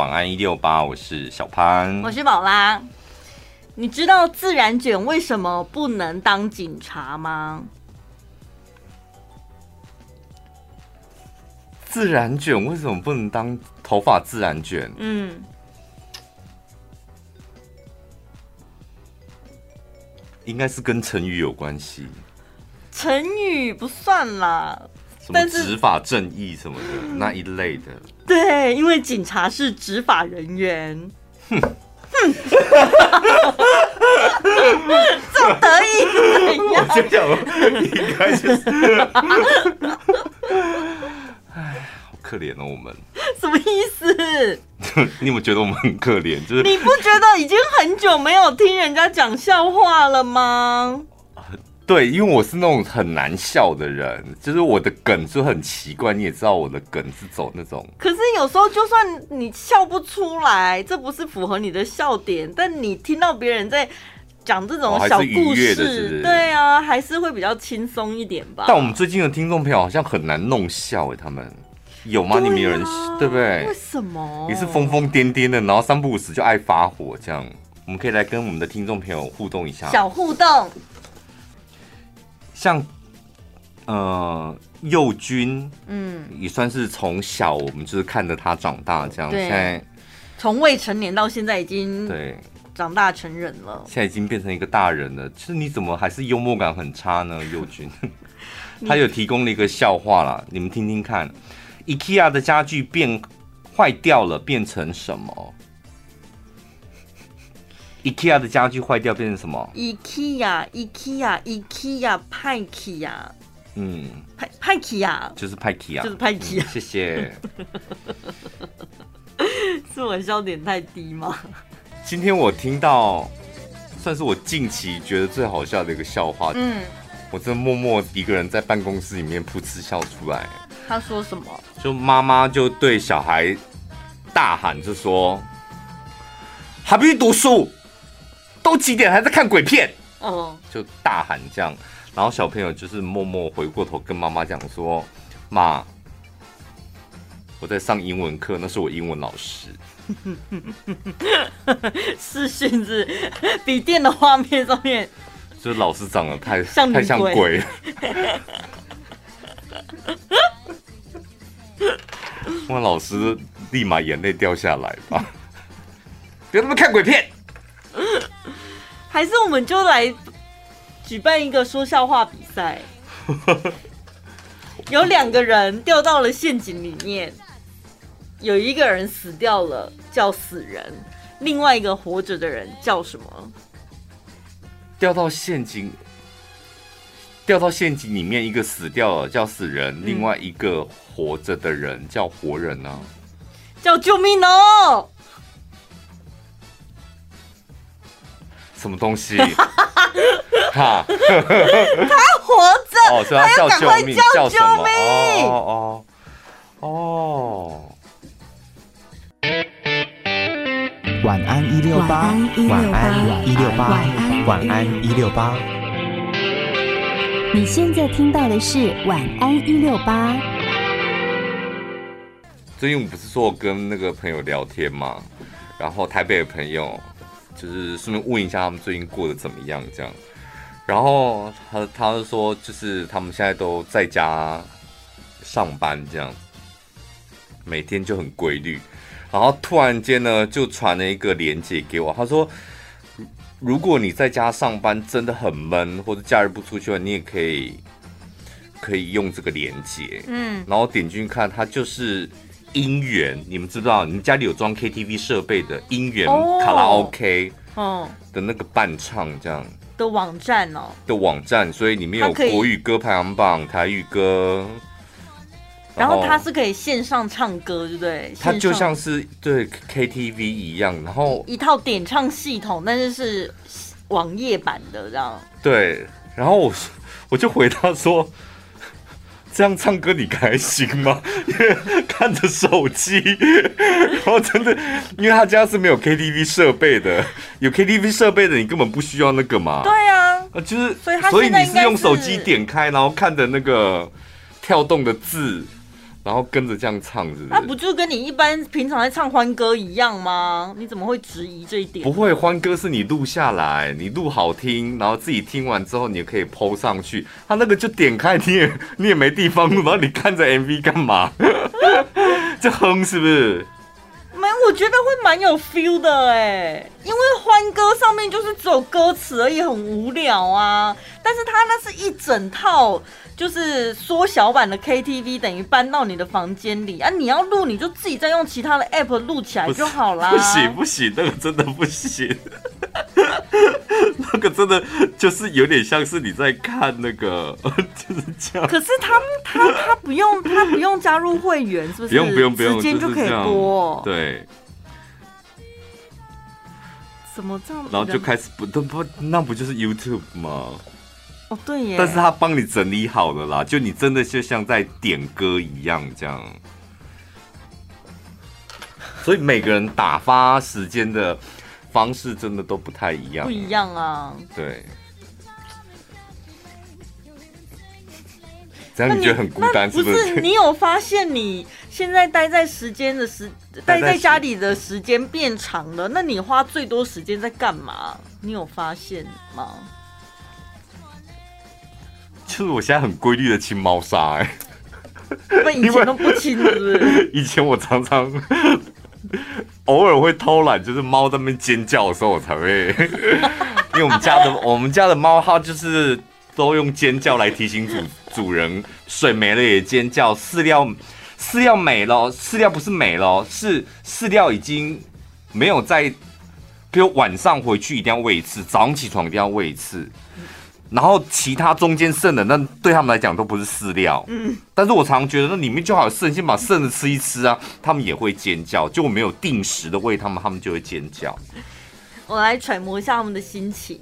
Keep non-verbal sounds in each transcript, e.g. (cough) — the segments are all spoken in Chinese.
晚安一六八，我是小潘，我是宝拉。你知道自然卷为什么不能当警察吗？自然卷为什么不能当头发自然卷？嗯，应该是跟成语有关系。成语不算啦。什么执法正义什么的 (laughs) 那一类的，对，因为警察是执法人员。哼哼，这么得意我就讲，应该就是。哎，好可怜哦，我们。什么意思？你有没有觉得我们很可怜？就是你不觉得已经很久没有听人家讲笑话了吗？对，因为我是那种很难笑的人，就是我的梗就很奇怪。你也知道我的梗是走那种，可是有时候就算你笑不出来，这不是符合你的笑点，但你听到别人在讲这种小故事，是是对啊，还是会比较轻松一点吧。但我们最近的听众朋友好像很难弄笑哎，他们有吗？啊、你们有人对不对？为什么？你是疯疯癫癫的，然后三不五时就爱发火这样。我们可以来跟我们的听众朋友互动一下，小互动。像，呃，佑君，嗯，也算是从小我们就是看着他长大，这样。现在从未成年到现在已经对长大成人了，现在已经变成一个大人了。其实你怎么还是幽默感很差呢？佑君，(laughs) (laughs) 他有提供了一个笑话啦，你们听听看。IKEA 的家具变坏掉了，变成什么？IKEA 的家具坏掉变成什么？IKEA，IKEA，IKEA 派 Kea，嗯，派派 Kea，就是派 Kea，就是派 Kea。谢谢。(laughs) 是我笑点太低吗？今天我听到，算是我近期觉得最好笑的一个笑话。嗯，我真的默默一个人在办公室里面噗嗤笑出来。他说什么？就妈妈就对小孩大喊，就说：“还不去读书？”都几点还在看鬼片？哦，就大喊这样，然后小朋友就是默默回过头跟妈妈讲说：“妈，我在上英文课，那是我英文老师。(laughs) ”视讯是笔电的画面上面，就是老师长得太像太像鬼，(laughs) 我老师立马眼泪掉下来吧！别他妈看鬼片！(laughs) 还是我们就来举办一个说笑话比赛，(laughs) 有两个人掉到了陷阱里面，有一个人死掉了，叫死人；另外一个活着的人叫什么？掉到陷阱，掉到陷阱里面，一个死掉了叫死人，嗯、另外一个活着的人叫活人呢、啊？叫救命哦！什么东西？(laughs) 哈，他活着，哦，所以他叫救命，叫救命，哦哦哦。晚安一六八，晚安一六八，晚安一六八。你现在听到的是晚安一六八。最近我不是说我跟那个朋友聊天嘛，然后台北的朋友。就是顺便问一下他们最近过得怎么样，这样。然后他他就说，就是他们现在都在家上班，这样，每天就很规律。然后突然间呢，就传了一个链接给我，他说，如果你在家上班真的很闷，或者假日不出去的话，你也可以可以用这个链接。嗯，然后点进去看，它就是。音源，你们知不知道？你们家里有装 KTV 设备的音源卡拉 OK 哦的那个伴唱这样的网站哦的网站，所以里面有国语歌排行榜、台语歌，然后它是可以线上唱歌，对不对？它就像是对 KTV 一样，然后一套点唱系统，但是是网页版的这样。对，然后我我就回答说。这样唱歌你开心吗？(laughs) 因为看着手机，然 (laughs) 后真的，因为他家是没有 KTV 设备的，有 KTV 设备的你根本不需要那个嘛。对啊，啊就是，所以，所以你是用手机点开，然后看着那个跳动的字，然然后跟着这样唱，是不是？那不就跟你一般平常在唱欢歌一样吗？你怎么会质疑这一点？不会，欢歌是你录下来，你录好听，然后自己听完之后，你也可以 PO 上去。他那个就点开，你也你也没地方录，然后你看着 MV 干嘛？(laughs) 这哼是不是？没，我觉得会蛮有 feel 的哎，因为欢歌上面就是只有歌词而已，很无聊啊。但是它那是一整套。就是缩小版的 KTV，等于搬到你的房间里啊！你要录，你就自己再用其他的 app 录起来就好啦。不行不行，那个真的不行，(laughs) 那个真的就是有点像是你在看那个，(laughs) 就是这样。可是他他他不用他不用加入会员，是不是？不用不用不用，直接就可以播。对。怎么这样？然后就开始不都不那不就是 YouTube 吗？哦，对耶！但是他帮你整理好了啦，就你真的就像在点歌一样这样。所以每个人打发时间的方式真的都不太一样，不一样啊。对。这样你觉得很孤单是不是？(laughs) 不是，你有发现你现在待在时间的时待在家里的时间变长了？那你花最多时间在干嘛？你有发现吗？就是我现在很规律的清猫砂，哎，以前都不清，是不是？(laughs) 以前我常常 (laughs) 偶尔会偷懒，就是猫在那边尖叫的时候，我才会。(laughs) 因为我们家的我们家的猫，它就是都用尖叫来提醒主主人，水没了也尖叫，饲料饲料没了，饲料不是没了，是饲料已经没有在，比如晚上回去一定要喂一次，早上起床一定要喂一次。然后其他中间剩的，那对他们来讲都不是饲料。嗯，但是我常常觉得那里面就好剩，先把剩的吃一吃啊，他们也会尖叫。就我没有定时的喂他们，他们就会尖叫。我来揣摩一下他们的心情。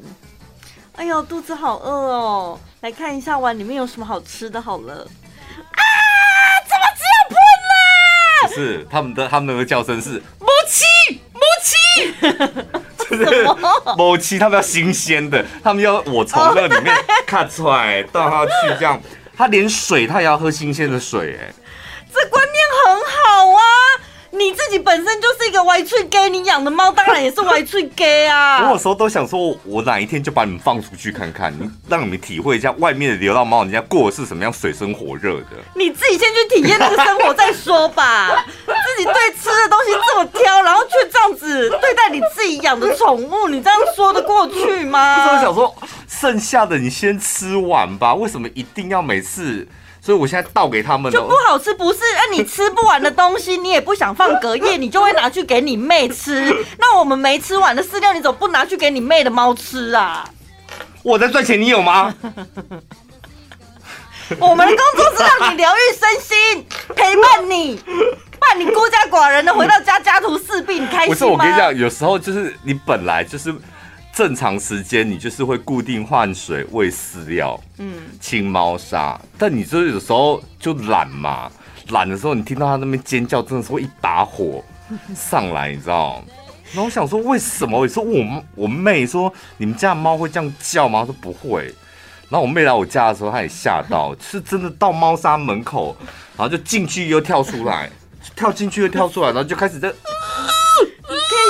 哎呦，肚子好饿哦！来看一下碗里面有什么好吃的。好了。不是，他们的他们的叫声是母鸡，母鸡。(laughs) 某期他们要新鲜的，他们要我从那里面看出来到他去，这样他连水他也要喝新鲜的水，哎，这观念很好啊！你自己本身就是一个歪脆 gay，你养的猫当然也是歪脆 gay 啊！我有时候都想说，我哪一天就把你们放出去看看，你让你们体会一下外面的流浪猫人家过的是什么样水深火热的。你自己先去体验那个生活再说吧。自己对吃的东西这么挑，然后却这样子对待你自己养的宠物，你这样说得过去吗？我想说，剩下的你先吃完吧。为什么一定要每次？所以我现在倒给他们就不好吃，不是？啊，你吃不完的东西，你也不想放隔夜，你就会拿去给你妹吃。(laughs) 那我们没吃完的饲料，你怎么不拿去给你妹的猫吃啊？我在赚钱，你有吗？(laughs) 我们的工作是让你疗愈身心，陪伴你，伴你孤家寡人的回到家，家徒四壁，你开心吗？不是，我跟你讲，有时候就是你本来就是。正常时间你就是会固定换水、喂饲料、嗯，清猫砂，但你就有时候就懒嘛，懒的时候你听到它那边尖叫，真的是会一把火上来，你知道？(laughs) 然后我想说为什么？我说我我妹说你们家的猫会这样叫吗？她说不会。然后我妹来我家的时候，她也吓到，(laughs) 是真的到猫砂门口，然后就进去又跳出来，跳进去又跳出来，然后就开始在。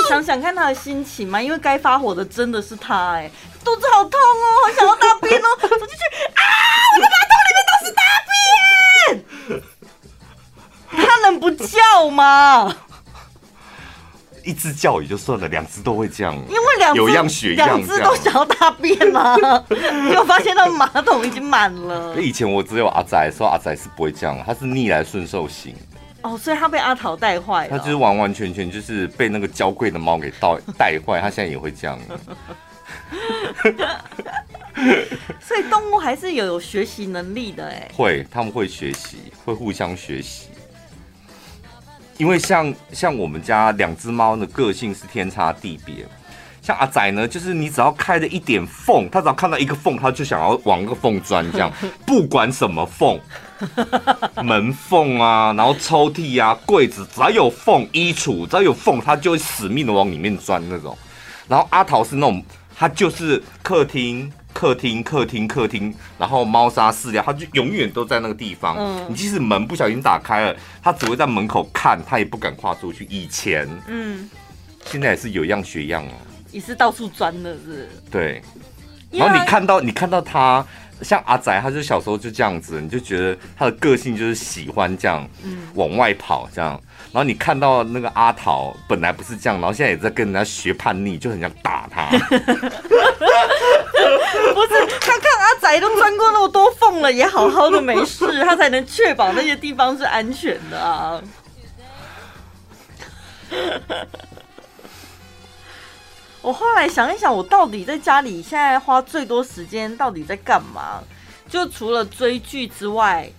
想想看他的心情嘛，因为该发火的真的是他哎，肚子好痛哦，好想要大便哦，(laughs) 走进去啊，我的马桶里面都是大便，他能不叫吗？一只叫也就算了，两只都会这样，因为两有样学样，两只都想要大便吗？(laughs) 结果发现他马桶已经满了。以前我只有阿仔说阿仔是不会这样，他是逆来顺受型。哦，所以他被阿桃带坏了。他就是完完全全就是被那个娇贵的猫给带带坏，他现在也会这样。(laughs) 所以动物还是有有学习能力的哎。会，他们会学习，会互相学习。因为像像我们家两只猫的个性是天差地别。像阿仔呢，就是你只要开了一点缝，他只要看到一个缝，他就想要往那个缝钻，这样 (laughs) 不管什么缝，(laughs) 门缝啊，然后抽屉啊、柜子，只要有缝，衣橱只要有缝，他就会死命的往里面钻那种。然后阿桃是那种，他就是客厅、客厅、客厅、客厅，然后猫砂饲料，它就永远都在那个地方。嗯，你即使门不小心打开了，它只会在门口看，它也不敢跨出去。以前，嗯，现在也是有样学样哦。也是到处钻的是。对，然后你看到你看到它。像阿宅，他就小时候就这样子，你就觉得他的个性就是喜欢这样，往外跑这样。然后你看到那个阿桃，本来不是这样，然后现在也在跟人家学叛逆，就很想打他。(laughs) 不是，他看阿宅都钻过那么多缝了，也好好的没事，他才能确保那些地方是安全的啊。我后来想一想，我到底在家里现在花最多时间到底在干嘛？就除了追剧之外，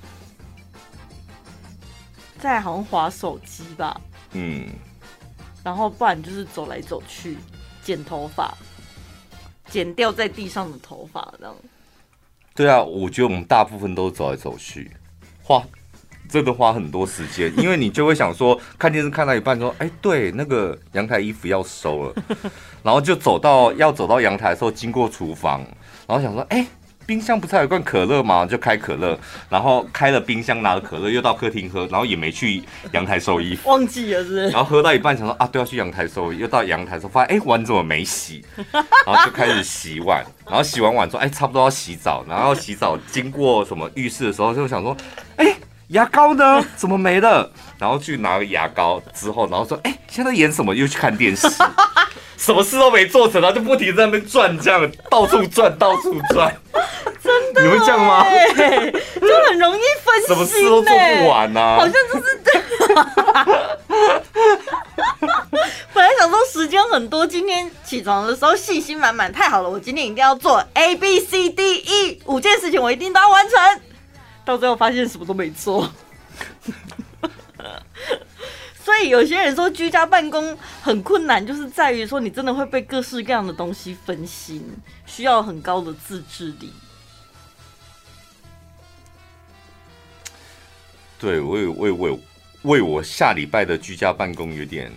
在好像划手机吧。嗯。然后不然就是走来走去，剪头发，剪掉在地上的头发，这样。对啊，我觉得我们大部分都走来走去，花真的花很多时间，因为你就会想说，看电视看到一半说，哎，对，那个阳台衣服要收了。然后就走到要走到阳台的时候，经过厨房，然后想说，哎，冰箱不是还有罐可乐吗？就开可乐，然后开了冰箱，拿了可乐，又到客厅喝，然后也没去阳台收衣服，忘记了是不是？然后喝到一半想说，啊，都要去阳台收，又到阳台的时候发现，哎，碗怎么没洗？然后就开始洗碗，然后洗完碗说，哎，差不多要洗澡，然后洗澡经过什么浴室的时候，就想说，哎，牙膏呢？怎么没了？然后去拿个牙膏之后，然后说，哎，现在演什么？又去看电视。(laughs) 什么事都没做成，然后就不停在那边转，这样到处转，到处转，真的，你会这样吗？就很容易分心，什么事都做不完啊，好像就是这样。(laughs) 本来想说时间很多，今天起床的时候信心满满，太好了，我今天一定要做 A B C D E 五件事情，我一定都要完成。到最后发现什么都没做。(laughs) 所以有些人说居家办公很困难，就是在于说你真的会被各式各样的东西分心，需要很高的自制力。对，我也我也为为我下礼拜的居家办公有点，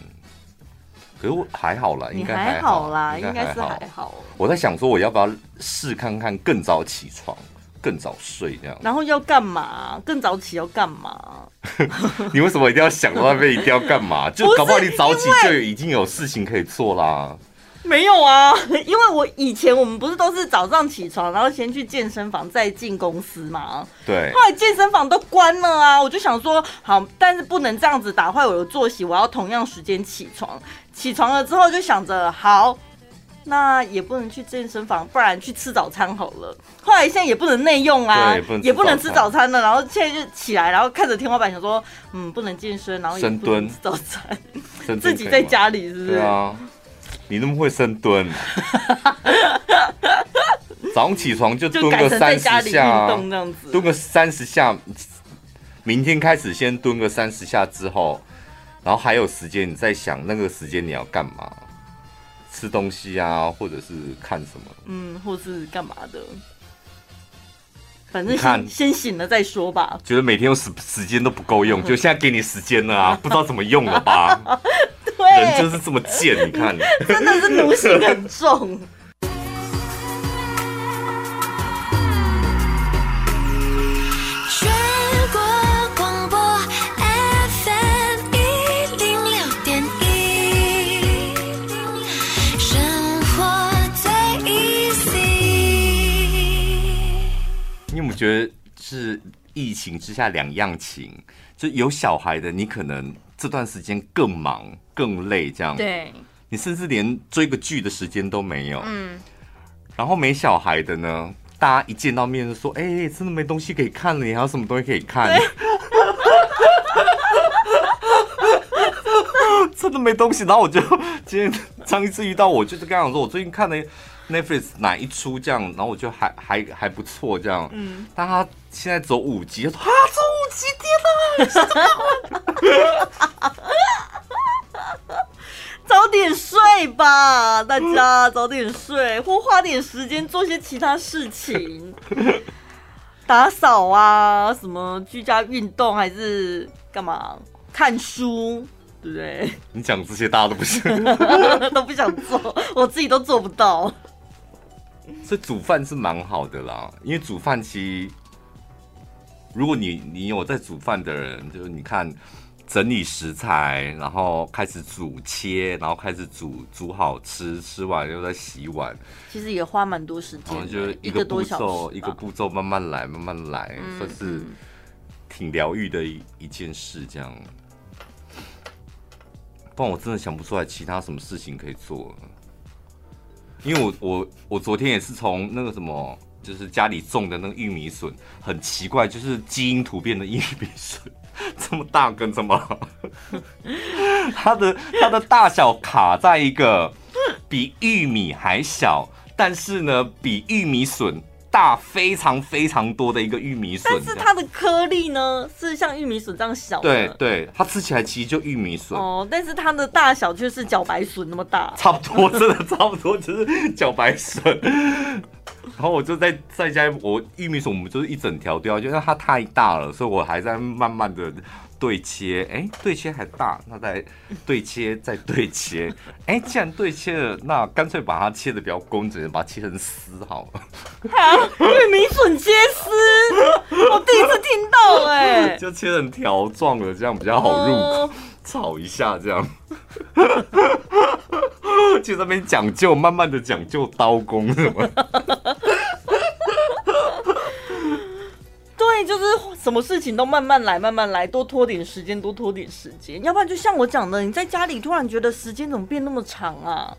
可是我还好啦，应该还好啦，应该是还好。我在想说，我要不要试看看更早起床？更早睡这样，然后要干嘛？更早起要干嘛？(laughs) 你为什么一定要想到那边一定要干嘛？就搞不好你早起就已经有事情可以做啦。没有啊，(laughs) 因为我以前我们不是都是早上起床，然后先去健身房，再进公司嘛。对。后来健身房都关了啊，我就想说好，但是不能这样子打坏我的作息，我要同样时间起床。起床了之后就想着好。那也不能去健身房，不然去吃早餐好了。后来现在也不能内用啊，也不能吃早餐了。然后现在就起来，然后看着天花板想说，嗯，不能健身，然后也不能吃早餐，(laughs) 自己在家里是不是？对啊，你那么会深蹲，(laughs) 早上起床就蹲个三十下，蹲个三十下，明天开始先蹲个三十下之后，然后还有时间，你再想那个时间你要干嘛？吃东西啊，或者是看什么？嗯，或是干嘛的？反正先先醒了再说吧。觉得每天用时时间都不够用，就现在给你时间了啊，(laughs) 不知道怎么用了吧？对，人就是这么贱，你看，(laughs) 真的是奴性很重。觉得是疫情之下两样情，就有小孩的，你可能这段时间更忙更累，这样。对，你甚至连追个剧的时间都没有。嗯。然后没小孩的呢，大家一见到面就说：“哎、欸，真的没东西可以看了，你还有什么东西可以看？” (laughs) (laughs) 真的没东西。然后我就今天上一次遇到我，就是跟他讲说，我最近看了。Netflix 哪一出这样，然后我就还还还不错这样，嗯，但他现在走五集，他走五集，天哪！(laughs) 早点睡吧，大家早点睡，或花点时间做些其他事情，(laughs) 打扫啊，什么居家运动，还是干嘛？看书，对不对？你讲这些大家都不想，(laughs) 都不想做，我自己都做不到。所以煮饭是蛮好的啦，因为煮饭其实，如果你你有在煮饭的人，就是你看整理食材，然后开始煮切，然后开始煮煮好吃，吃完又再洗碗，其实也花蛮多时间，就是一个步骤一个步骤慢慢来，慢慢来，嗯、算是挺疗愈的一一件事，这样。不然我真的想不出来其他什么事情可以做，因为我我我昨天也是从那个什么，就是家里种的那个玉米笋，很奇怪，就是基因突变的玉米笋，(laughs) 这么大根，怎么，(laughs) 它的它的大小卡在一个比玉米还小，但是呢比玉米笋。大非常非常多的一个玉米笋，但是它的颗粒呢是像玉米笋这样小的。对对，它吃起来其实就玉米笋哦，但是它的大小却是茭白笋那么大，差不多，真的差不多就是茭白笋。然后我就在在家，我玉米笋我们就是一整条掉，就因为它太大了，所以我还在慢慢的。对切，哎，对切还大，那再对切，再对切，(laughs) 哎，既然对切了，那干脆把它切的比较工整，把它切成丝好了。好，玉米笋切丝，我第一次听到，哎，(laughs) 就切成条状的，这样比较好入口，炒一下这样。(laughs) 就那边讲究，慢慢的讲究刀工什么。什么事情都慢慢来，慢慢来，多拖点时间，多拖点时间，要不然就像我讲的，你在家里突然觉得时间怎么变那么长啊？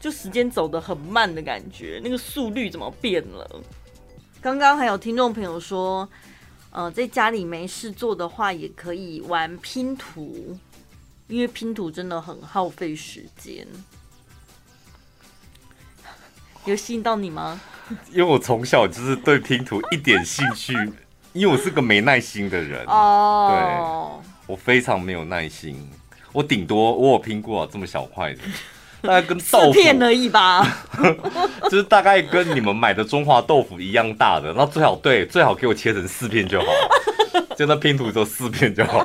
就时间走得很慢的感觉，那个速率怎么变了？刚刚还有听众朋友说，呃，在家里没事做的话，也可以玩拼图，因为拼图真的很耗费时间。(laughs) 有吸引到你吗？(laughs) 因为我从小就是对拼图一点兴趣，因为我是个没耐心的人。哦。对，我非常没有耐心，我顶多我有拼过这么小块的，大概跟豆腐片而已吧，(laughs) 就是大概跟你们买的中华豆腐一样大的，那最好对最好给我切成四片就好，就那拼图只有四片就好。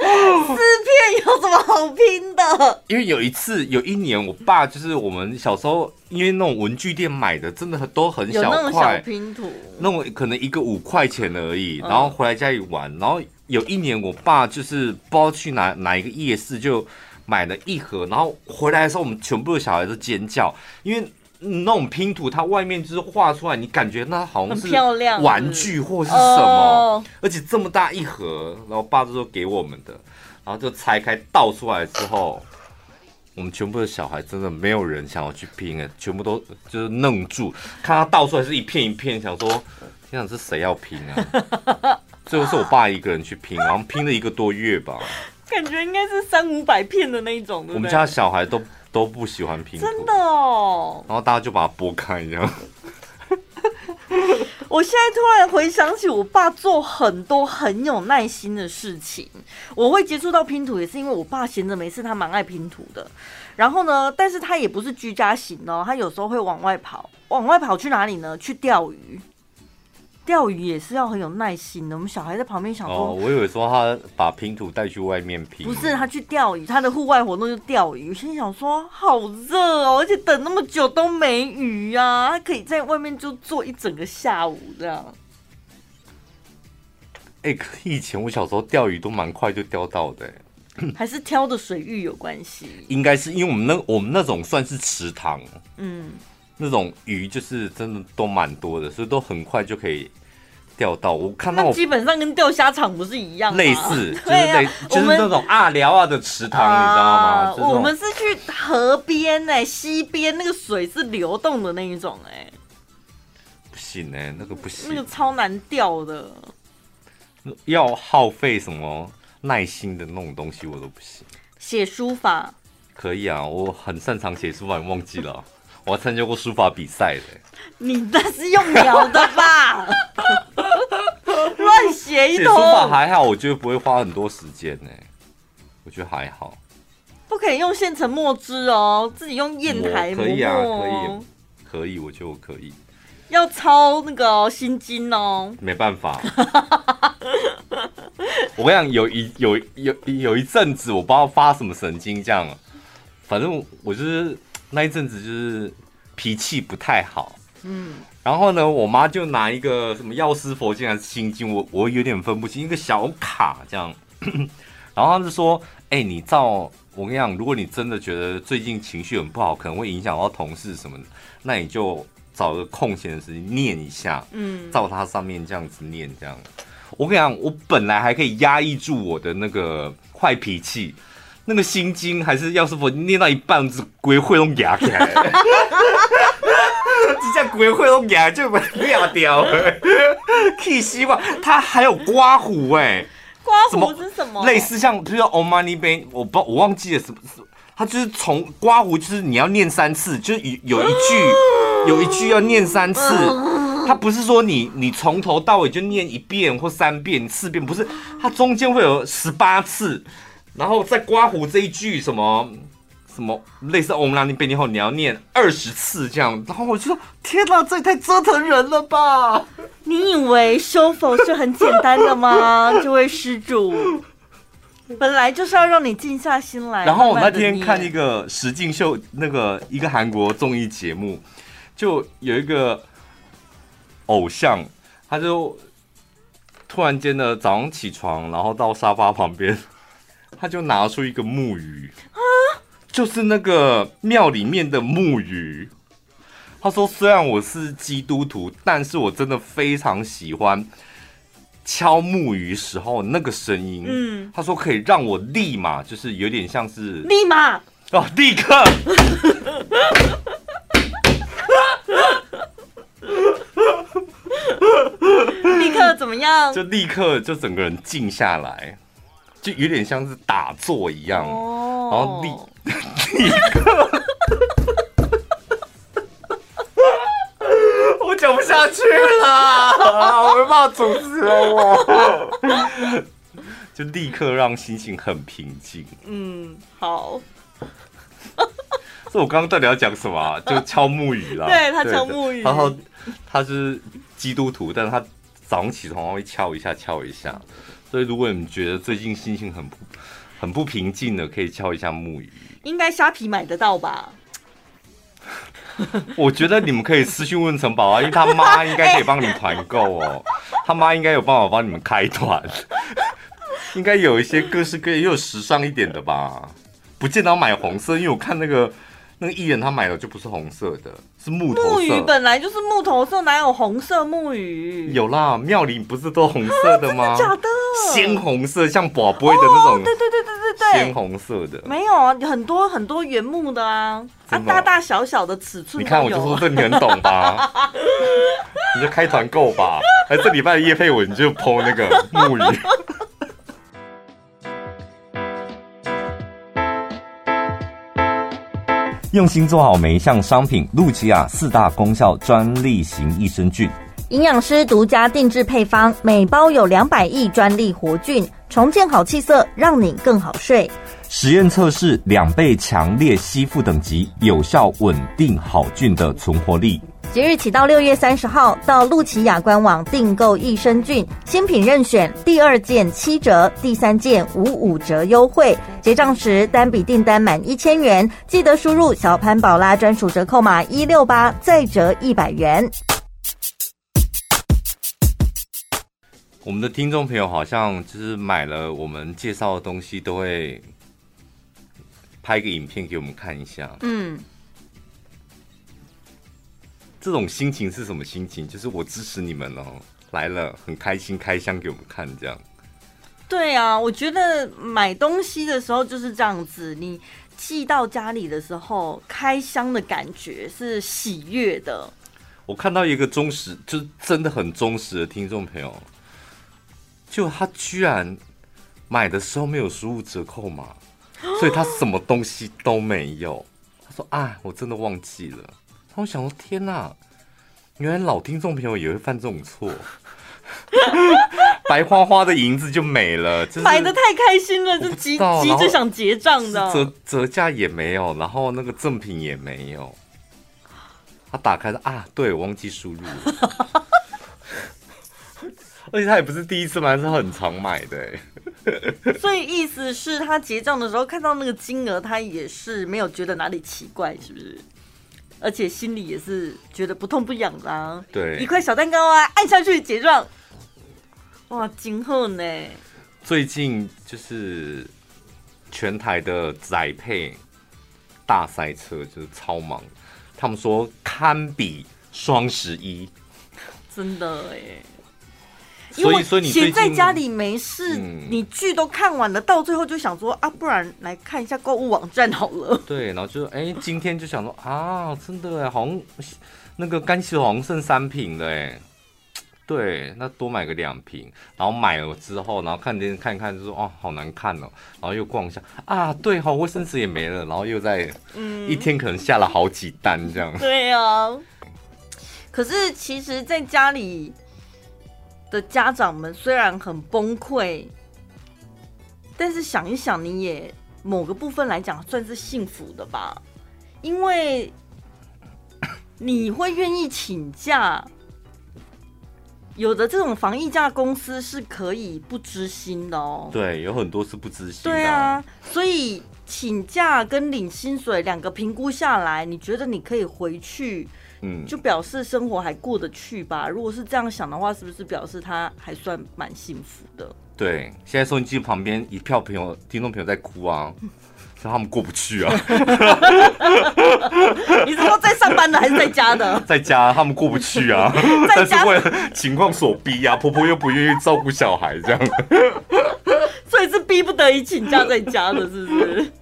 四片有什么好拼的？因为有一次，有一年，我爸就是我们小时候，因为那种文具店买的，真的都很小块，拼图，那种可能一个五块钱而已，然后回来家里玩。然后有一年，我爸就是不知道去哪哪一个夜市，就买了一盒，然后回来的时候，我们全部的小孩都尖叫，因为那种拼图，它外面就是画出来，你感觉那好像是玩具或是什么，而且这么大一盒，然后爸就说给我们的。然后就拆开倒出来之后，我们全部的小孩真的没有人想要去拼哎，全部都就是愣住，看他倒出来是一片一片，想说天哪，是谁要拼啊？最后是我爸一个人去拼，然后拼了一个多月吧，感觉应该是三五百片的那一种。我们家小孩都都不喜欢拼图，真的哦。然后大家就把它剥开，一样。(laughs) 我现在突然回想起我爸做很多很有耐心的事情。我会接触到拼图，也是因为我爸闲着没事，他蛮爱拼图的。然后呢，但是他也不是居家型哦，他有时候会往外跑。往外跑去哪里呢？去钓鱼。钓鱼也是要很有耐心的。我们小孩在旁边想说，哦，我以为说他把拼图带去外面拼，不是，他去钓鱼，他的户外活动就钓鱼。我心想说，好热哦，而且等那么久都没鱼啊，他可以在外面就坐一整个下午这样。哎、欸，以前我小时候钓鱼都蛮快就钓到的，还是挑的水域有关系？应该是因为我们那我们那种算是池塘，嗯，那种鱼就是真的都蛮多的，所以都很快就可以。钓到我看到我基本上跟钓虾场不是一样，类似 (laughs) 就是类、啊、就是那种阿寮啊的池塘，你知道吗？呃、我们是去河边哎，溪边那个水是流动的那一种哎，不行哎，那个不行，那个超难钓的，要耗费什么耐心的那种东西我都不行。写书法可以啊，我很擅长写书法，你忘记了？(laughs) 我还参加过书法比赛的。你那是用描的吧？(laughs) 乱写一通。写书法还好，我觉得不会花很多时间呢。我觉得还好。不可以用现成墨汁哦，自己用砚台墨。可以啊，可以，可以，我觉得我可以。要抄那个心经哦。没办法。我跟你讲，有一有有有一阵子，我不知道发什么神经这样，反正我就是那一阵子就是。脾气不太好。嗯，然后呢，我妈就拿一个什么药师佛经还是心经，我我有点分不清，一个小卡这样。(coughs) 然后她就说：“哎、欸，你照我跟你讲，如果你真的觉得最近情绪很不好，可能会影响到同事什么的，那你就找个空闲的时间念一下。嗯，照它上面这样子念，这样。我跟你讲，我本来还可以压抑住我的那个坏脾气，那个心经还是药师佛念到一半，子鬼会弄牙开。(laughs) ”这下鬼会都牙就被掉掉了，气希望他还有刮胡哎，刮胡是什么？类似像，比如说 Om Mani Padme，我不我忘记了什么，他就是从刮胡，就是你要念三次，就是有有一句有一句要念三次，他不是说你你从头到尾就念一遍或三遍四遍，不是，他中间会有十八次，然后再刮胡这一句什么。什么类似欧姆拉尼贝尼后，你要念二十次这样，然后我就说：天哪，这也太折腾人了吧！你以为修否是很简单的吗？(laughs) 这位施主，本来就是要让你静下心来。然后我那天看一个实境秀，那个一个韩国综艺节目，就有一个偶像，他就突然间的早上起床，然后到沙发旁边，他就拿出一个木鱼啊。就是那个庙里面的木鱼，他说：“虽然我是基督徒，但是我真的非常喜欢敲木鱼时候那个声音。”嗯，他说可以让我立马就是有点像是立马哦，立刻，立刻怎么样？就立刻就整个人静下来，就有点像是打坐一样，哦、然后立。立刻，我讲不下去了，我没办法阻止我，就立刻让心情很平静。嗯，好。这我刚刚到底要讲什么啊？就敲木鱼啦。(laughs) 对，他敲木鱼，然后他是基督徒，但是他早上起床会敲一下，敲一下。所以如果你们觉得最近心情很不很不平静的，可以敲一下木鱼。应该虾皮买得到吧？(laughs) 我觉得你们可以私信问城堡啊，因为他妈应该可以帮你们团购哦。(laughs) 他妈应该有办法帮你们开团，应该有一些各式各样又有时尚一点的吧？不见得要买红色，因为我看那个。那个艺人他买的就不是红色的，是木头色。木鱼本来就是木头色，哪有红色木鱼？有啦，庙里不是都红色的吗？啊、(laughs) 真的假的？鲜红色，像宝贝的那种。哦、对对对对对对。鲜红色的。没有啊，很多很多原木的啊，啊，大大小小的尺寸。你看，我就说这你很懂吧？(laughs) 你就开团购吧。哎，这礼拜的业配文你就 po 那个木鱼。用心做好每一项商品，露琪亚四大功效专利型益生菌，营养师独家定制配方，每包有两百亿专利活菌，重建好气色，让你更好睡。实验测试两倍强烈吸附等级，有效稳定好菌的存活力。即日起到六月三十号，到露琪亚官网订购益生菌新品任选，第二件七折，第三件五五折优惠。结账时单笔订单满一千元，记得输入小潘宝拉专属折扣码一六八，再折一百元。我们的听众朋友好像就是买了我们介绍的东西，都会拍个影片给我们看一下。嗯。这种心情是什么心情？就是我支持你们哦，来了很开心，开箱给我们看这样。对啊，我觉得买东西的时候就是这样子，你寄到家里的时候，开箱的感觉是喜悦的。我看到一个忠实，就是真的很忠实的听众朋友，就他居然买的时候没有输入折扣码，(gasps) 所以他什么东西都没有。他说啊，我真的忘记了。我想说，天哪！原来老听众朋友也会犯这种错，白花花的银子就没了，就是、买的太开心了，就急急着想结账的，折折价也没有，然后那个赠品也没有。他打开了啊，对，我忘记输入了，(laughs) 而且他也不是第一次买，是很常买的，(laughs) 所以意思是他结账的时候看到那个金额，他也是没有觉得哪里奇怪，是不是？而且心里也是觉得不痛不痒的啊。对，一块小蛋糕啊，按下去结账。哇，今后呢？最近就是全台的宅配大塞车，就是超忙。他们说堪比双十一，真的哎。所以，所以你闲在家里没事，嗯、你剧都看完了，到最后就想说啊，不然来看一下购物网站好了。对，然后就哎、欸，今天就想说啊，真的哎，好像那个干洗好像剩三瓶了哎。对，那多买个两瓶，然后买了之后，然后看电视看一看，就说哦，好难看哦，然后又逛一下啊，对，好卫生纸也没了，然后又在，嗯，一天可能下了好几单这样。对啊，可是其实，在家里的家长们虽然很崩溃，但是想一想，你也某个部分来讲算是幸福的吧，因为你会愿意请假。有的这种防疫假公司是可以不知心的哦。对，有很多是不知心的。对啊，所以请假跟领薪水两个评估下来，你觉得你可以回去，嗯，就表示生活还过得去吧？如果是这样想的话，是不是表示他还算蛮幸福的？对，现在收音机旁边一票朋友、听众朋友在哭啊。(laughs) 说他们过不去啊！(laughs) 你是说在上班的还是在家的？(laughs) 在家，他们过不去啊！但是为了情况所逼呀、啊，婆婆又不愿意照顾小孩，这样，所以是逼不得已请假在家的，是不是？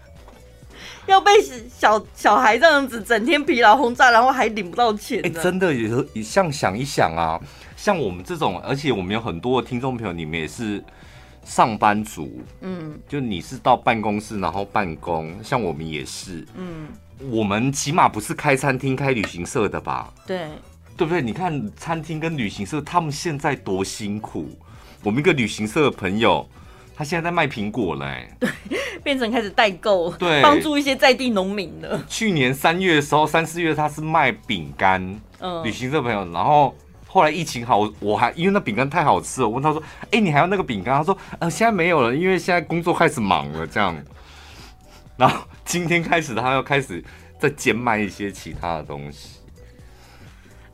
要被小小孩这样子整天疲劳轰炸，然后还领不到钱？哎、欸，真的有时候像想一想啊，像我们这种，而且我们有很多的听众朋友，你们也是。上班族，嗯，就你是到办公室然后办公，像我们也是，嗯，我们起码不是开餐厅、开旅行社的吧？对，对不对？你看餐厅跟旅行社，他们现在多辛苦。我们一个旅行社的朋友，他现在在卖苹果嘞，对，变成开始代购，对，帮助一些在地农民了。去年三月的时候，三四月他是卖饼干，嗯，旅行社朋友，然后。后来疫情好，我还因为那饼干太好吃了，我问他说：“哎、欸，你还要那个饼干？”他说：“呃，现在没有了，因为现在工作开始忙了。”这样，然后今天开始，他要开始再兼卖一些其他的东西。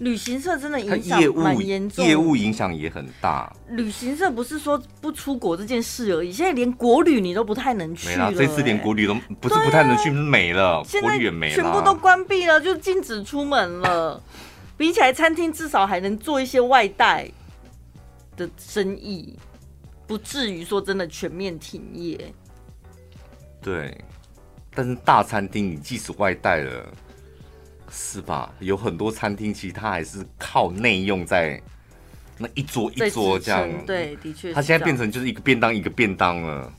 旅行社真的影响蛮严重，业务影响也很大。旅行社不是说不出国这件事而已，现在连国旅你都不太能去了、欸。没了，这次连国旅都不是不太能去，啊、没了，国旅也没了，全部都关闭了，就禁止出门了。比起来，餐厅至少还能做一些外带的生意，不至于说真的全面停业。对，但是大餐厅你即使外带了，是吧？有很多餐厅其实它还是靠内用在那一桌一桌这样。对，的确，它现在变成就是一个便当一个便当了，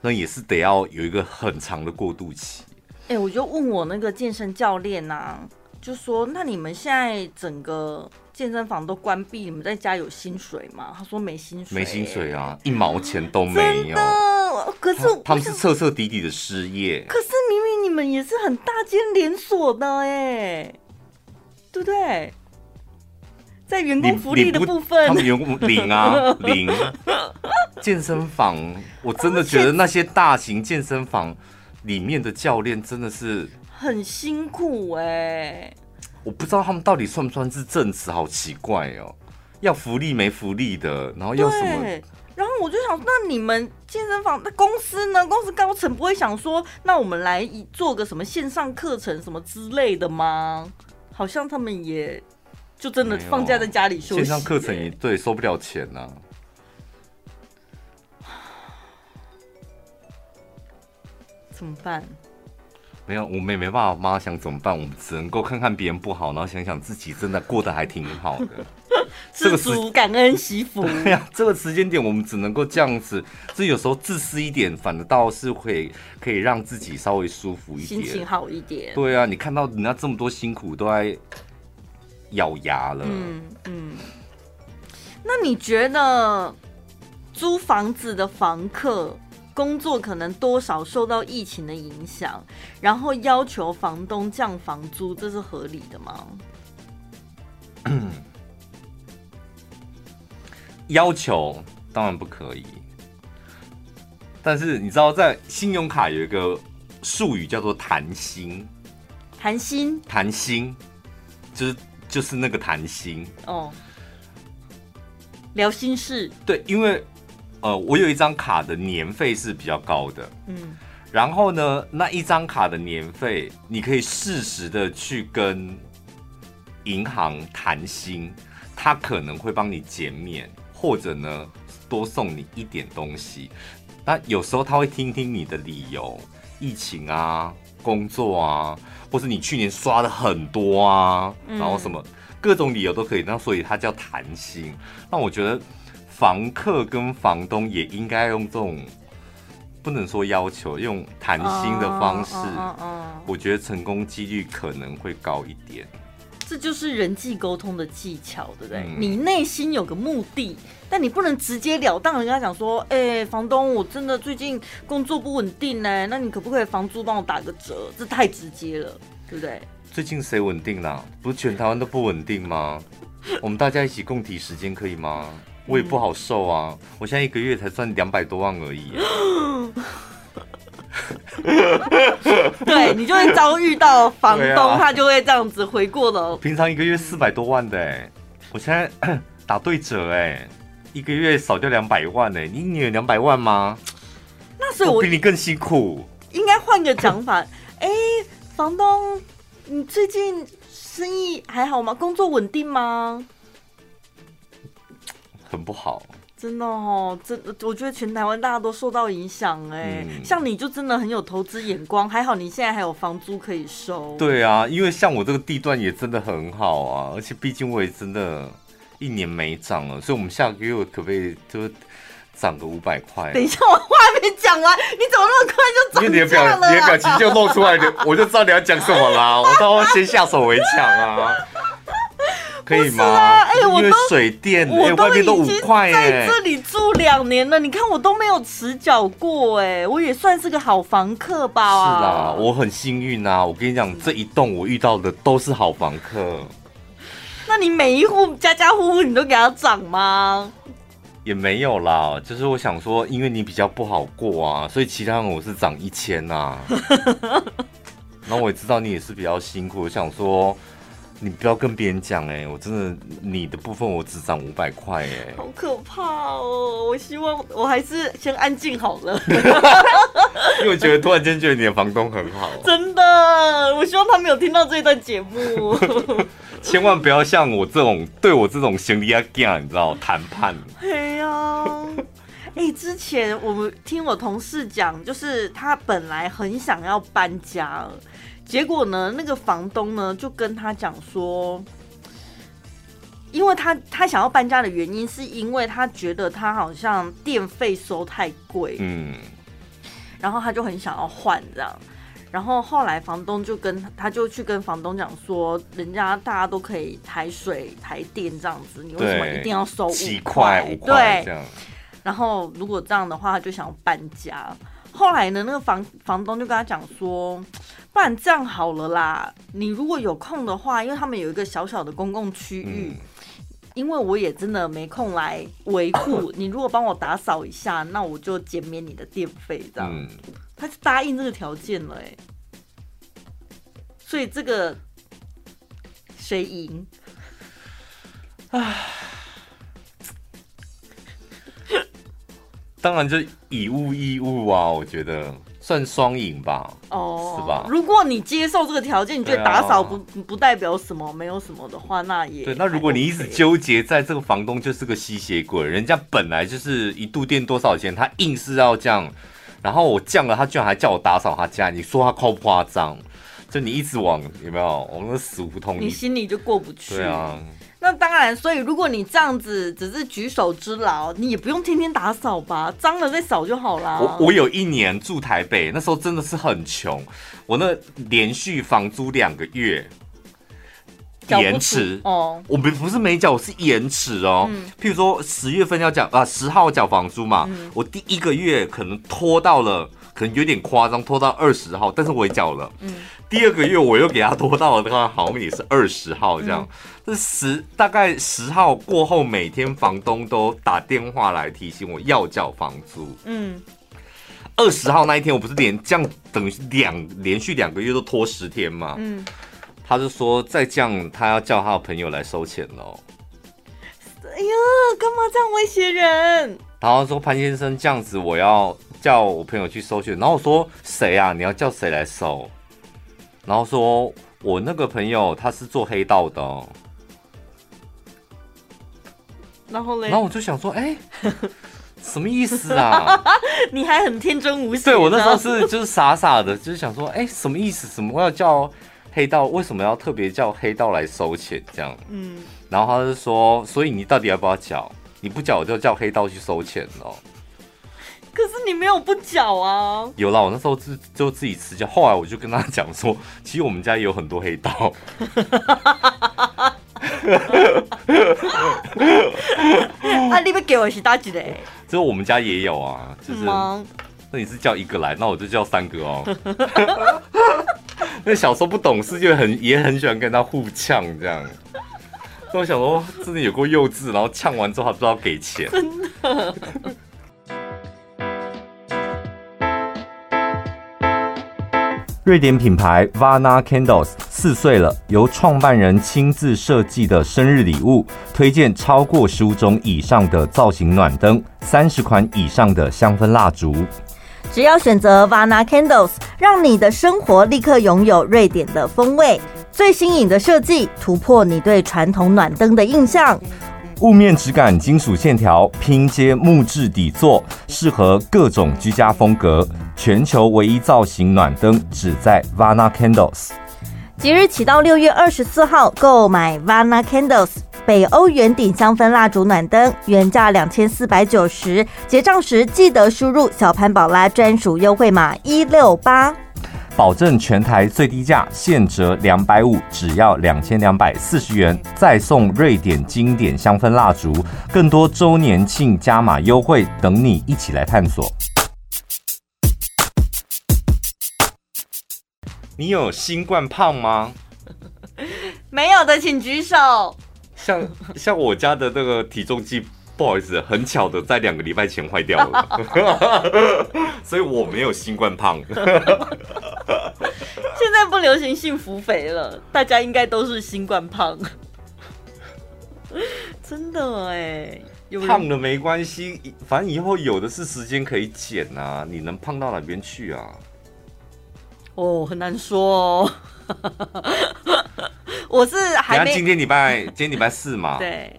那也是得要有一个很长的过渡期。哎、欸，我就问我那个健身教练呐、啊。就说，那你们现在整个健身房都关闭，你们在家有薪水吗？他说没薪水，没薪水啊，一毛钱都没有。可是他们是彻彻底底的失业。可是明明你们也是很大间连锁的哎，对不对？在员工福利的部分，他们员工零啊 (laughs) 零。健身房，我真的觉得那些大型健身房里面的教练真的是。很辛苦哎、欸，我不知道他们到底算不算是正职，好奇怪哦。要福利没福利的，然后要什么？然后我就想，那你们健身房那公司呢？公司高层不会想说，那我们来做个什么线上课程什么之类的吗？好像他们也就真的放假在家里休息、欸。线上课程也对，收不了钱呐、啊，(sighs) 怎么办？没有，我们也没办法。妈想怎么办？我们只能够看看别人不好，然后想想自己真的过得还挺好的。(laughs) 知足感恩惜福。对 (laughs) 呀，这个时间点我们只能够这样子。这有时候自私一点，反倒是会可以让自己稍微舒服一点，心情好一点。对啊，你看到人家这么多辛苦都在咬牙了。嗯嗯。那你觉得租房子的房客？工作可能多少受到疫情的影响，然后要求房东降房租，这是合理的吗？(coughs) 要求当然不可以，但是你知道，在信用卡有一个术语叫做“谈心”，谈心，谈心，就是就是那个谈心哦，聊心事。对，因为呃，我有一张卡的年费是比较高的，嗯，然后呢，那一张卡的年费，你可以适时的去跟银行谈心，他可能会帮你减免，或者呢多送你一点东西。那有时候他会听听你的理由，疫情啊。工作啊，或是你去年刷的很多啊，然后什么各种理由都可以，那所以它叫谈心。那我觉得房客跟房东也应该用这种不能说要求，用谈心的方式，我觉得成功几率可能会高一点。这就是人际沟通的技巧，对不对？嗯、你内心有个目的，但你不能直截了当人家讲说，哎、欸，房东，我真的最近工作不稳定呢，那你可不可以房租帮我打个折？这太直接了，对不对？最近谁稳定啦？不是全台湾都不稳定吗？我们大家一起共体时间可以吗？我也不好受啊，嗯、我现在一个月才赚两百多万而已。对，你就会遭遇到房东，他就会这样子回过头。平常一个月四百多万的，哎，我现在 (coughs) 打对折，哎，一个月少掉两百万，哎，你你有两百万吗？那所以我，我比你更辛苦。应该换个讲法，(coughs) 哎，房东，你最近生意还好吗？工作稳定吗？很不好。真的哦，真的，我觉得全台湾大家都受到影响哎。嗯、像你就真的很有投资眼光，还好你现在还有房租可以收。对啊，因为像我这个地段也真的很好啊，而且毕竟我也真的一年没涨了，所以我们下个月可不可以就涨个五百块？等一下，我话还没讲完，你怎么那么快就涨价了？因为你的表，你的表情就露出来的，我就知道你要讲什么啦，我都要先下手为强啊。可以吗？哎、欸，我都水电，我都已经在这里住两年了，你看我都没有迟缴过，哎，我也算是个好房客吧？是啦，我很幸运啊！我跟你讲，这一栋我遇到的都是好房客。那你每一户家家户户你都给他涨吗？也没有啦，就是我想说，因为你比较不好过啊，所以其他人我是涨一千呐。(laughs) 然后我也知道你也是比较辛苦，我想说。你不要跟别人讲哎，我真的你的部分我只涨五百块哎，好可怕哦！我希望我还是先安静好了，(laughs) 因为我觉得突然间觉得你的房东很好，真的，我希望他没有听到这一段节目，(laughs) 千万不要像我这种对我这种行李要干，你知道谈判。哎呀，哎，之前我们听我同事讲，就是他本来很想要搬家。结果呢，那个房东呢就跟他讲说，因为他他想要搬家的原因，是因为他觉得他好像电费收太贵，嗯，然后他就很想要换这样，然后后来房东就跟他就去跟房东讲说，人家大家都可以抬水抬电这样子，你为什么一定要收五块？五块对，然后如果这样的话，他就想要搬家。后来呢，那个房房东就跟他讲说，不然这样好了啦，你如果有空的话，因为他们有一个小小的公共区域，嗯、因为我也真的没空来维护，你如果帮我打扫一下，那我就减免你的电费，这样。嗯、他就答应这个条件了，哎，所以这个谁赢？(sighs) 唉。当然就以物易物啊，我觉得算双赢吧，哦，是吧？如果你接受这个条件，你觉得打扫不、啊、不代表什么，没有什么的话，那也对。那如果你一直纠结在这个房东就是个吸血鬼，人家本来就是一度电多少钱，他硬是要降，然后我降了，他居然还叫我打扫他家，你说他夸不夸张？就你一直往有没有？我们的死胡同，你心里就过不去。对啊。那当然，所以如果你这样子只是举手之劳，你也不用天天打扫吧，脏了再扫就好啦。我我有一年住台北，那时候真的是很穷，我那连续房租两个月延迟哦，我们不是没缴，我是延迟哦。嗯、譬如说十月份要缴啊，十号缴房租嘛，嗯、我第一个月可能拖到了，可能有点夸张，拖到二十号，但是我也缴了。嗯。第二个月我又给他拖到了的话，好像也是二十号这样。这、嗯、十大概十号过后，每天房东都打电话来提醒我要缴房租。嗯，二十号那一天，我不是连这样等于两连续两个月都拖十天嘛？嗯，他就说再这样，他要叫他的朋友来收钱喽。哎呀，干嘛这样威胁人？然后说潘先生这样子，我要叫我朋友去收钱。然后我说谁啊？你要叫谁来收？然后说我那个朋友他是做黑道的哦。然后嘞？然后我就想说，哎，什么意思啊？(laughs) 你还很天真无邪。对，我那时候是就是傻傻的，就是想说，哎，什么意思？什么我要叫黑道？为什么要特别叫黑道来收钱？这样。嗯。然后他就说，所以你到底要不要缴？你不缴，我就叫黑道去收钱哦。可是你没有不缴啊？有啦，我那时候自就自己吃掉。后来我就跟他讲说，其实我们家也有很多黑道。(laughs) 啊！你不给我是大几嘞？就是我们家也有啊，就是。那你是叫一个来，那我就叫三个哦。(laughs) 那小时候不懂事，就很也很喜欢跟他互呛这样。那我想说，真的有过幼稚，然后呛完之后还不知道给钱。真的。瑞典品牌 Vana Candles 四岁了，由创办人亲自设计的生日礼物，推荐超过十五种以上的造型暖灯，三十款以上的香氛蜡烛。只要选择 Vana Candles，让你的生活立刻拥有瑞典的风味。最新颖的设计，突破你对传统暖灯的印象。雾面质感，金属线条，拼接木质底座，适合各种居家风格。全球唯一造型暖灯，只在 Vana Candles。即日起到六月二十四号，购买 Vana Candles 北欧圆顶香氛蜡烛暖灯，原价两千四百九十，结账时记得输入小潘宝拉专属优惠码一六八。保证全台最低价，现折两百五，只要两千两百四十元，再送瑞典经典香氛蜡烛，更多周年庆加码优惠等你一起来探索。你有新冠胖吗？(laughs) 没有的，请举手。像像我家的那个体重计。不好意思，很巧的，在两个礼拜前坏掉了，(laughs) 所以我没有新冠胖。(laughs) 现在不流行幸福肥了，大家应该都是新冠胖。(laughs) 真的哎，胖了没关系，反正以后有的是时间可以减啊。你能胖到哪边去啊？哦，很难说哦。(laughs) 我是还没，今天礼拜，今天礼拜四嘛。对。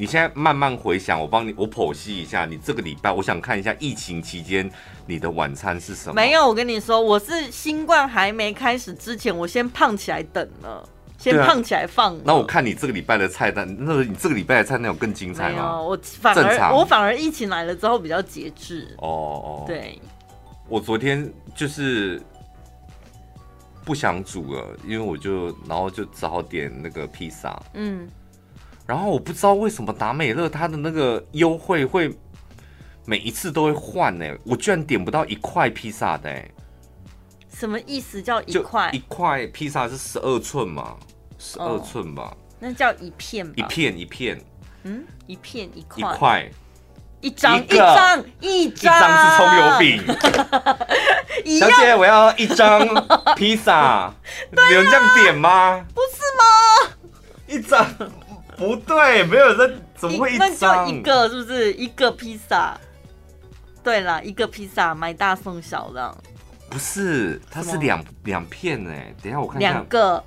你现在慢慢回想，我帮你，我剖析一下你这个礼拜，我想看一下疫情期间你的晚餐是什么？没有，我跟你说，我是新冠还没开始之前，我先胖起来等了，先胖起来放。那我看你这个礼拜的菜单，那你这个礼拜的菜单有更精彩吗？我反而我反而疫情来了之后比较节制。哦哦，对，我昨天就是不想煮了，因为我就然后就只好点那个披萨。嗯。然后我不知道为什么达美乐它的那个优惠会每一次都会换呢？我居然点不到一块披萨的哎！什么意思叫一块？一块披萨是十二寸嘛？十二寸吧？那叫一片吧？一片一片，嗯，一片一块，一块，一张一张一张是葱油饼。(laughs) 小姐，我要一张披萨，(laughs) 有人这样点吗？不是吗？一张。不对，没有人怎么会一张？那就一个是不是一个披萨？对了，一个披萨买大送小的。不是，它是两两片哎。等一下我看两个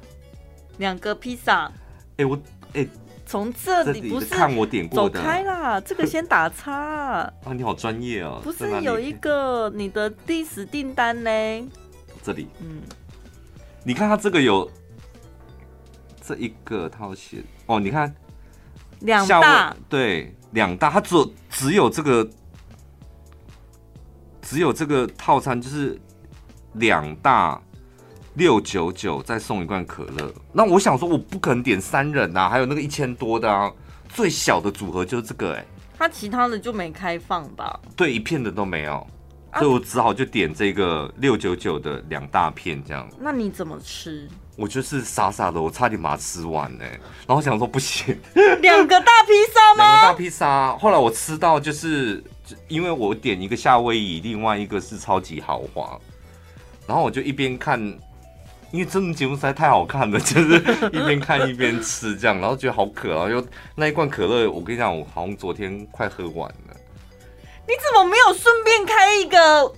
两个披萨。哎，我哎，从这里不是看我点过的。走开啦，(laughs) 这个先打叉。啊，你好专业哦。不是有一个你的历史订单呢？这里，嗯，你看它这个有这一个套写哦，你看。两大对两大，它只有只有这个只有这个套餐，就是两大六九九，再送一罐可乐。那我想说，我不可能点三人啊，还有那个一千多的啊，最小的组合就是这个哎、欸。它其他的就没开放吧？对，一片的都没有，所以我只好就点这个六九九的两大片这样。那你怎么吃？我就是傻傻的，我差点把它吃完呢。然后我想说不行，(laughs) 两个大披萨吗？两个大披萨。后来我吃到就是因为我点一个夏威夷，另外一个是超级豪华，然后我就一边看，因为真的节目实在太好看了，就是 (laughs) 一边看一边吃这样，然后觉得好渴啊，又那一罐可乐，我跟你讲，我好像昨天快喝完了。你怎么没有顺便开一个？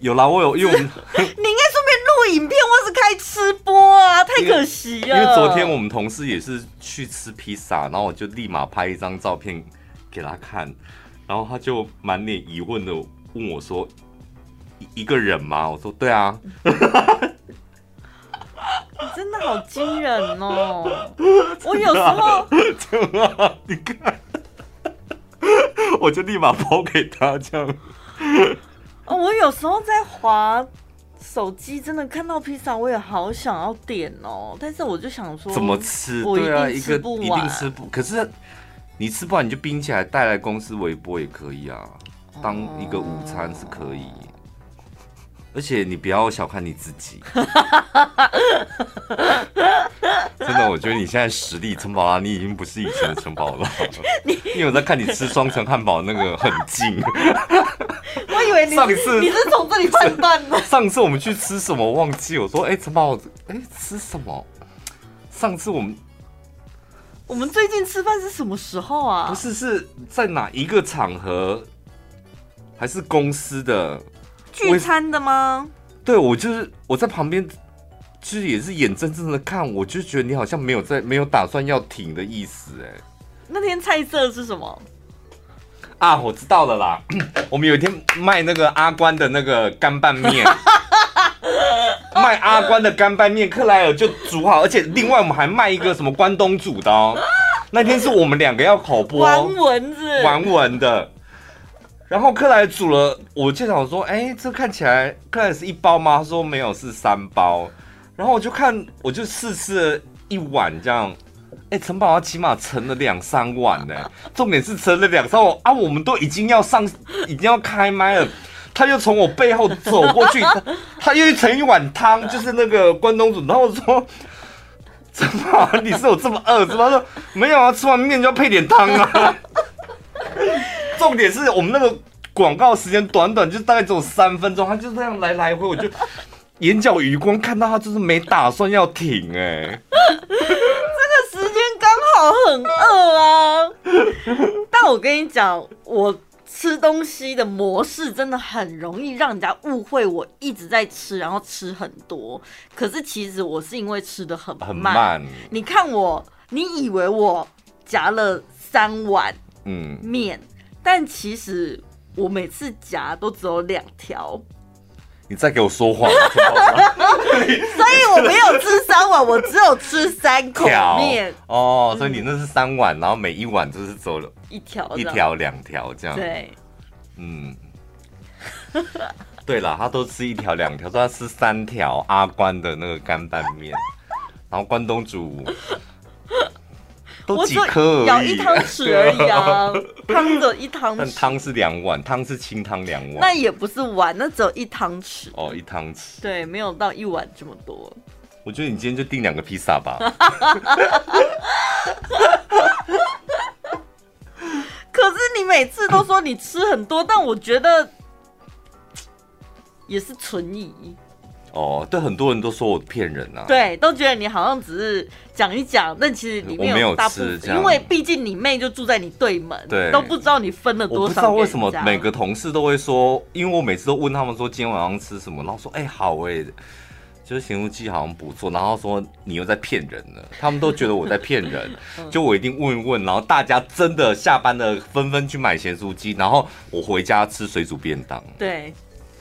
有啦，我有用。(laughs) 你应该顺便录影片或是开吃播啊，太可惜了。因为昨天我们同事也是去吃披萨，然后我就立马拍一张照片给他看，然后他就满脸疑问的问我说：“一个人吗？”我说：“对啊。”你真的好惊人哦！我有时候 (laughs) 怎么？你看，(laughs) 我就立马抛给他这样。哦，我有时候在滑手机，真的看到披萨，我也好想要点哦。但是我就想说，怎么吃？我对啊，一个不一定吃不。可是你吃不完，你就冰起来带来公司微波也可以啊，当一个午餐是可以。哦而且你不要小看你自己，(laughs) 真的，我觉得你现在实力，陈宝拉，你已经不是以前的陈宝拉你。因为我在看你吃双层汉堡那个很近，(laughs) 我以为你上一次你是从这里判断的。(laughs) 上次我们去吃什么我忘记，我说哎，陈宝，哎，吃什么？上次我们我们最近吃饭是什么时候啊？不是，是在哪一个场合？还是公司的？聚餐的吗？对，我就是我在旁边，就是也是眼睁睁的看，我就觉得你好像没有在没有打算要停的意思哎。那天菜色是什么？啊，我知道了啦。(clears throat) 我们有一天卖那个阿关的那个干拌面，(laughs) 卖阿关的干拌面，克莱尔就煮好，而且另外我们还卖一个什么关东煮的哦。那天是我们两个要口播，(laughs) 玩蚊子，玩蚊的。然后克莱煮了，我就想说，哎，这看起来克莱是一包吗？他说没有，是三包。然后我就看，我就试吃了一碗这样，哎，陈宝他起码盛了两三碗呢。重点是盛了两三碗啊，我们都已经要上，已经要开麦了，他又从我背后走过去，(laughs) 他，他又盛一碗汤，就是那个关东煮。然后我说，陈宝，你是有这么饿是吗？他说没有啊，吃完面就要配点汤啊。重点是我们那个广告时间短短，就大概只有三分钟，他就这样来来回，我就眼角余光看到他就是没打算要停哎，这个时间刚好很饿啊。但我跟你讲，我吃东西的模式真的很容易让人家误会我一直在吃，然后吃很多。可是其实我是因为吃的很慢。很慢。你看我，你以为我夹了三碗嗯面。但其实我每次夹都只有两条，你再给我说谎，(laughs) (laughs) 所以我没有吃三碗，我只有吃三口面哦。所以你那是三碗，然后每一碗就是走了一条一条两条这样。对，嗯，对了，他都吃一条两条，所以他吃三条阿关的那个干拌面，然后关东煮。都几颗舀一汤匙而已啊，汤的一汤匙。但汤是两碗，汤是清汤两碗。那也不是碗，那只有一汤匙。哦，一汤匙。对，没有到一碗这么多。我觉得你今天就订两个披萨吧。(laughs) 可是你每次都说你吃很多，但我觉得也是存疑。哦，对，很多人都说我骗人啊，对，都觉得你好像只是讲一讲，但其实里面有大部分，因为毕竟你妹就住在你对门，对，都不知道你分了多少。我不知道为什么每个同事都会说，因为我每次都问他们说今天晚上吃什么，然后说哎、欸、好哎、欸，就是咸酥鸡好像不错，然后说你又在骗人了，他们都觉得我在骗人，(laughs) 就我一定问一问，然后大家真的下班了纷纷去买咸酥鸡，然后我回家吃水煮便当。对，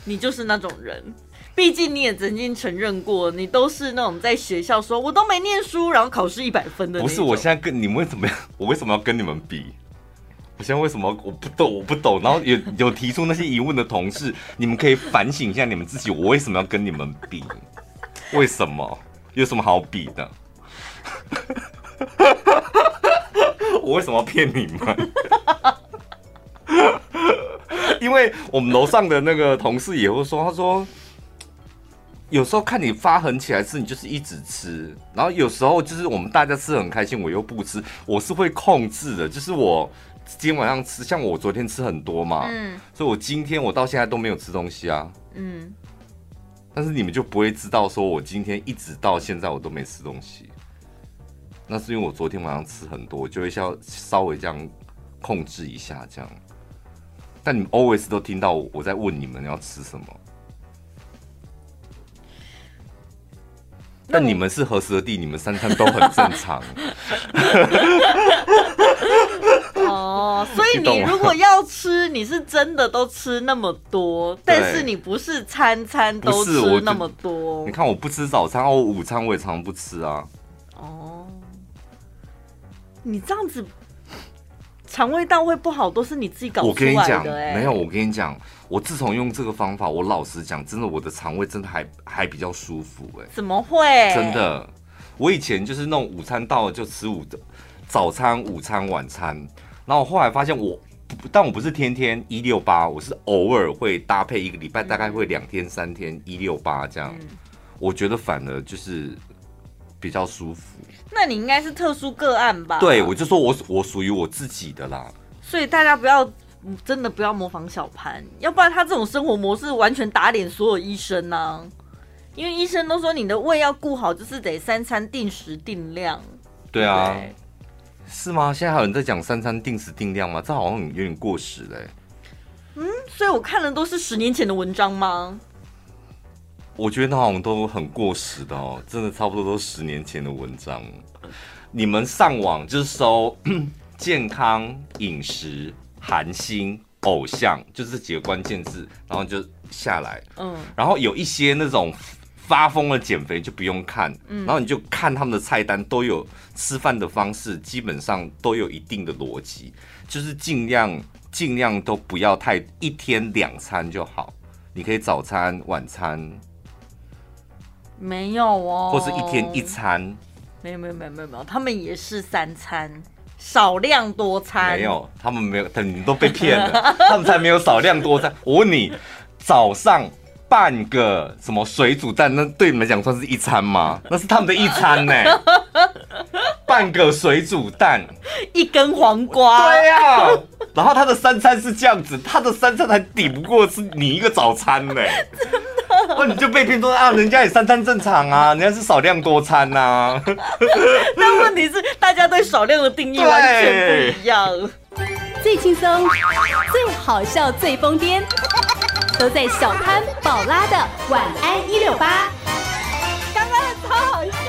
你就是那种人。毕竟你也曾经承认过，你都是那种在学校说我都没念书，然后考试一百分的。不是，我现在跟你们为什么要？我为什么要跟你们比？我现在为什么我不懂？我不懂。然后有有提出那些疑问的同事，你们可以反省一下你们自己。我为什么要跟你们比？为什么？有什么好比的？(laughs) 我为什么要骗你们？(laughs) 因为我们楼上的那个同事也会说，他说。有时候看你发狠起来吃，你就是一直吃，然后有时候就是我们大家吃很开心，我又不吃，我是会控制的，就是我今天晚上吃，像我昨天吃很多嘛，嗯所以我今天我到现在都没有吃东西啊。嗯，但是你们就不会知道，说我今天一直到现在我都没吃东西，那是因为我昨天晚上吃很多，我就会稍稍微这样控制一下这样。但你们 always 都听到我在问你们要吃什么，但你们是何时何地，你们三餐都很正常。(laughs) 哦，所以你如果要吃，你是真的都吃那么多，但是你不是餐餐都吃那么多你。看我不吃早餐，我午餐我也常常不吃啊。哦，你这样子肠胃道会不好，都是你自己搞我出来跟你讲，没有，我跟你讲，我自从用这个方法，我老实讲，真的我的肠胃真的还还比较舒服哎、怎么会？真的，我以前就是那种午餐到了就吃午的，早餐、午餐、晚餐，然后我后来发现我，但我不是天天一六八，我是偶尔会搭配一个礼拜，大概会两天、三天一六八这样，嗯。我觉得反而就是比较舒服。那你应该是特殊个案吧？对，我就说我我属于我自己的啦。所以大家不要嗯真的不要模仿小潘，要不然他这种生活模式完全打脸所有医生呢、啊。因为医生都说你的胃要顾好，就是得三餐定时定量。对啊。对是吗？现在还有人在讲三餐定时定量吗？这好像有点过时嘞、嗯所以我看的都是十年前的文章吗？我觉得那好像都很过时的哦，真的差不多都十年前的文章。你们上网就是搜 (clears throat) 健康饮食、韩星、偶像，就这几个关键字，然后就下来。嗯，然后有一些那种发疯的减肥就不用看，然后你就看他们的菜单都有吃饭的方式，基本上都有一定的逻辑，就是尽量尽量都不要太一天两餐就好，你可以早餐、晚餐，没有哦，或是一天一餐，没有没有没有没有没有，他们也是三餐，少量多餐。没有，他们没有，他们都被骗了，他们才没有少量多餐。我问你，早上。半个什么水煮蛋，那对你们讲算是一餐吗？(laughs) 那是他们的一餐呢、欸。(laughs) 半个水煮蛋，一根黄瓜。对呀、啊。然后他的三餐是这样子，他的三餐还抵不过是你一个早餐呢、欸。真的。那你就被骗说啊，人家也三餐正常啊，人家是少量多餐呐、啊。(laughs) 但问题是，大家对少量的定义完全不一样。最轻松、最好笑、最疯癫。都在小潘宝拉的晚安一六八。刚刚超好笑。